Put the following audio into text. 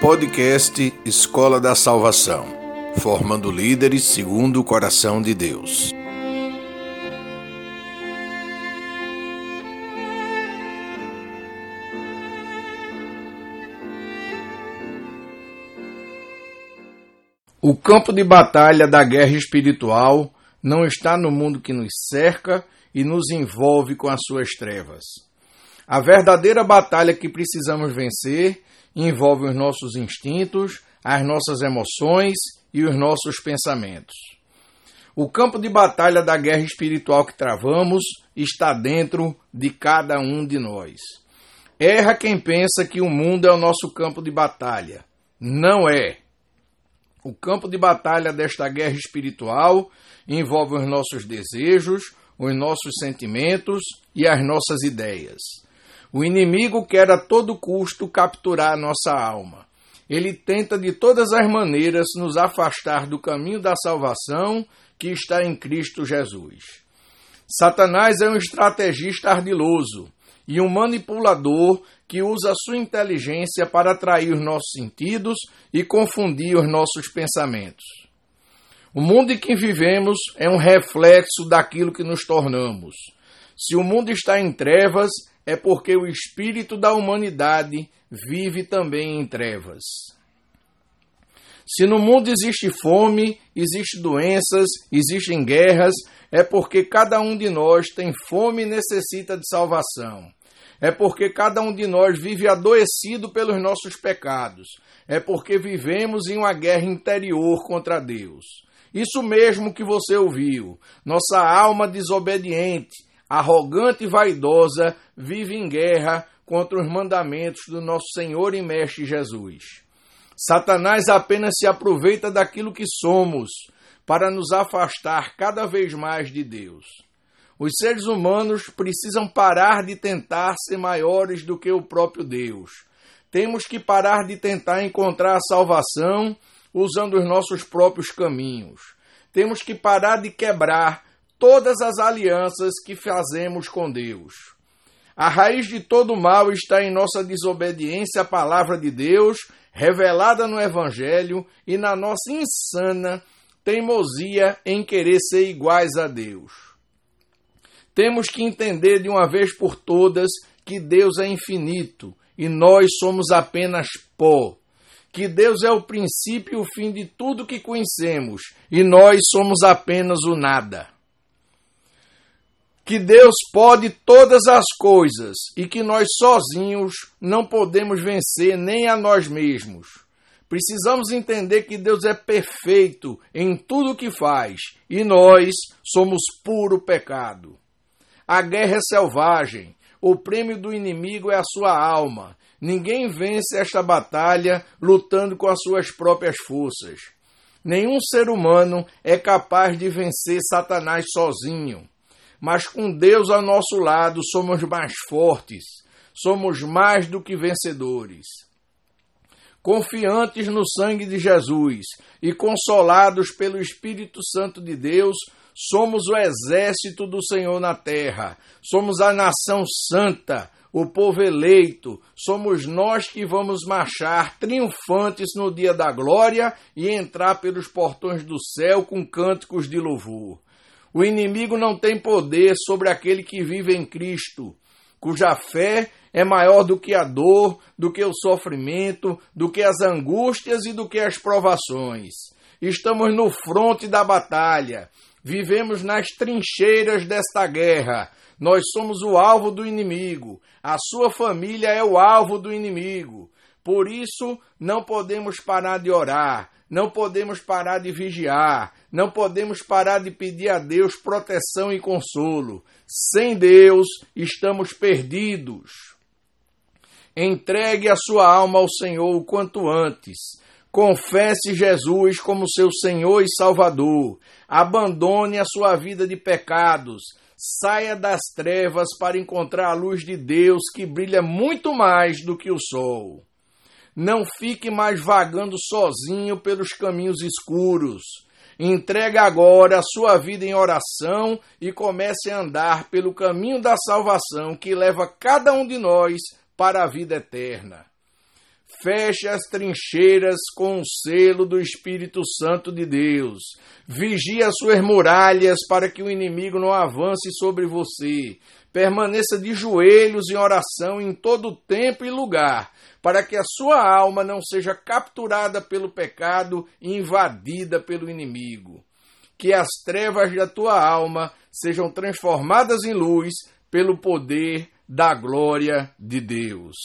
Podcast Escola da Salvação, formando líderes segundo o coração de Deus. O campo de batalha da guerra espiritual não está no mundo que nos cerca e nos envolve com as suas trevas. A verdadeira batalha que precisamos vencer envolve os nossos instintos, as nossas emoções e os nossos pensamentos. O campo de batalha da guerra espiritual que travamos está dentro de cada um de nós. Erra quem pensa que o mundo é o nosso campo de batalha. Não é. O campo de batalha desta guerra espiritual envolve os nossos desejos, os nossos sentimentos e as nossas ideias. O inimigo quer a todo custo capturar nossa alma. Ele tenta de todas as maneiras nos afastar do caminho da salvação que está em Cristo Jesus. Satanás é um estrategista ardiloso e um manipulador que usa sua inteligência para atrair os nossos sentidos e confundir os nossos pensamentos. O mundo em que vivemos é um reflexo daquilo que nos tornamos. Se o mundo está em trevas, é porque o espírito da humanidade vive também em trevas. Se no mundo existe fome, existe doenças, existem guerras, é porque cada um de nós tem fome e necessita de salvação. É porque cada um de nós vive adoecido pelos nossos pecados. É porque vivemos em uma guerra interior contra Deus. Isso mesmo que você ouviu. Nossa alma desobediente, arrogante e vaidosa, vive em guerra contra os mandamentos do nosso Senhor e Mestre Jesus. Satanás apenas se aproveita daquilo que somos para nos afastar cada vez mais de Deus. Os seres humanos precisam parar de tentar ser maiores do que o próprio Deus. Temos que parar de tentar encontrar a salvação usando os nossos próprios caminhos. Temos que parar de quebrar todas as alianças que fazemos com Deus. A raiz de todo mal está em nossa desobediência à palavra de Deus, revelada no Evangelho, e na nossa insana teimosia em querer ser iguais a Deus. Temos que entender de uma vez por todas que Deus é infinito e nós somos apenas pó. Que Deus é o princípio e o fim de tudo que conhecemos e nós somos apenas o nada que Deus pode todas as coisas e que nós sozinhos não podemos vencer nem a nós mesmos. Precisamos entender que Deus é perfeito em tudo o que faz e nós somos puro pecado. A guerra é selvagem, o prêmio do inimigo é a sua alma. Ninguém vence esta batalha lutando com as suas próprias forças. Nenhum ser humano é capaz de vencer Satanás sozinho mas com Deus ao nosso lado somos mais fortes, somos mais do que vencedores. Confiantes no sangue de Jesus e consolados pelo Espírito Santo de Deus, somos o exército do Senhor na terra, somos a nação santa, o povo eleito, somos nós que vamos marchar triunfantes no dia da glória e entrar pelos portões do céu com cânticos de louvor. O inimigo não tem poder sobre aquele que vive em Cristo, cuja fé é maior do que a dor, do que o sofrimento, do que as angústias e do que as provações. Estamos no fronte da batalha, vivemos nas trincheiras desta guerra. Nós somos o alvo do inimigo, a sua família é o alvo do inimigo. Por isso, não podemos parar de orar, não podemos parar de vigiar, não podemos parar de pedir a Deus proteção e consolo. Sem Deus, estamos perdidos. Entregue a sua alma ao Senhor o quanto antes. Confesse Jesus como seu Senhor e Salvador. Abandone a sua vida de pecados. Saia das trevas para encontrar a luz de Deus que brilha muito mais do que o sol. Não fique mais vagando sozinho pelos caminhos escuros. Entregue agora a sua vida em oração e comece a andar pelo caminho da salvação que leva cada um de nós para a vida eterna. Feche as trincheiras com o selo do Espírito Santo de Deus. Vigie as suas muralhas para que o inimigo não avance sobre você. Permaneça de joelhos em oração em todo tempo e lugar, para que a sua alma não seja capturada pelo pecado e invadida pelo inimigo. Que as trevas da tua alma sejam transformadas em luz pelo poder da glória de Deus.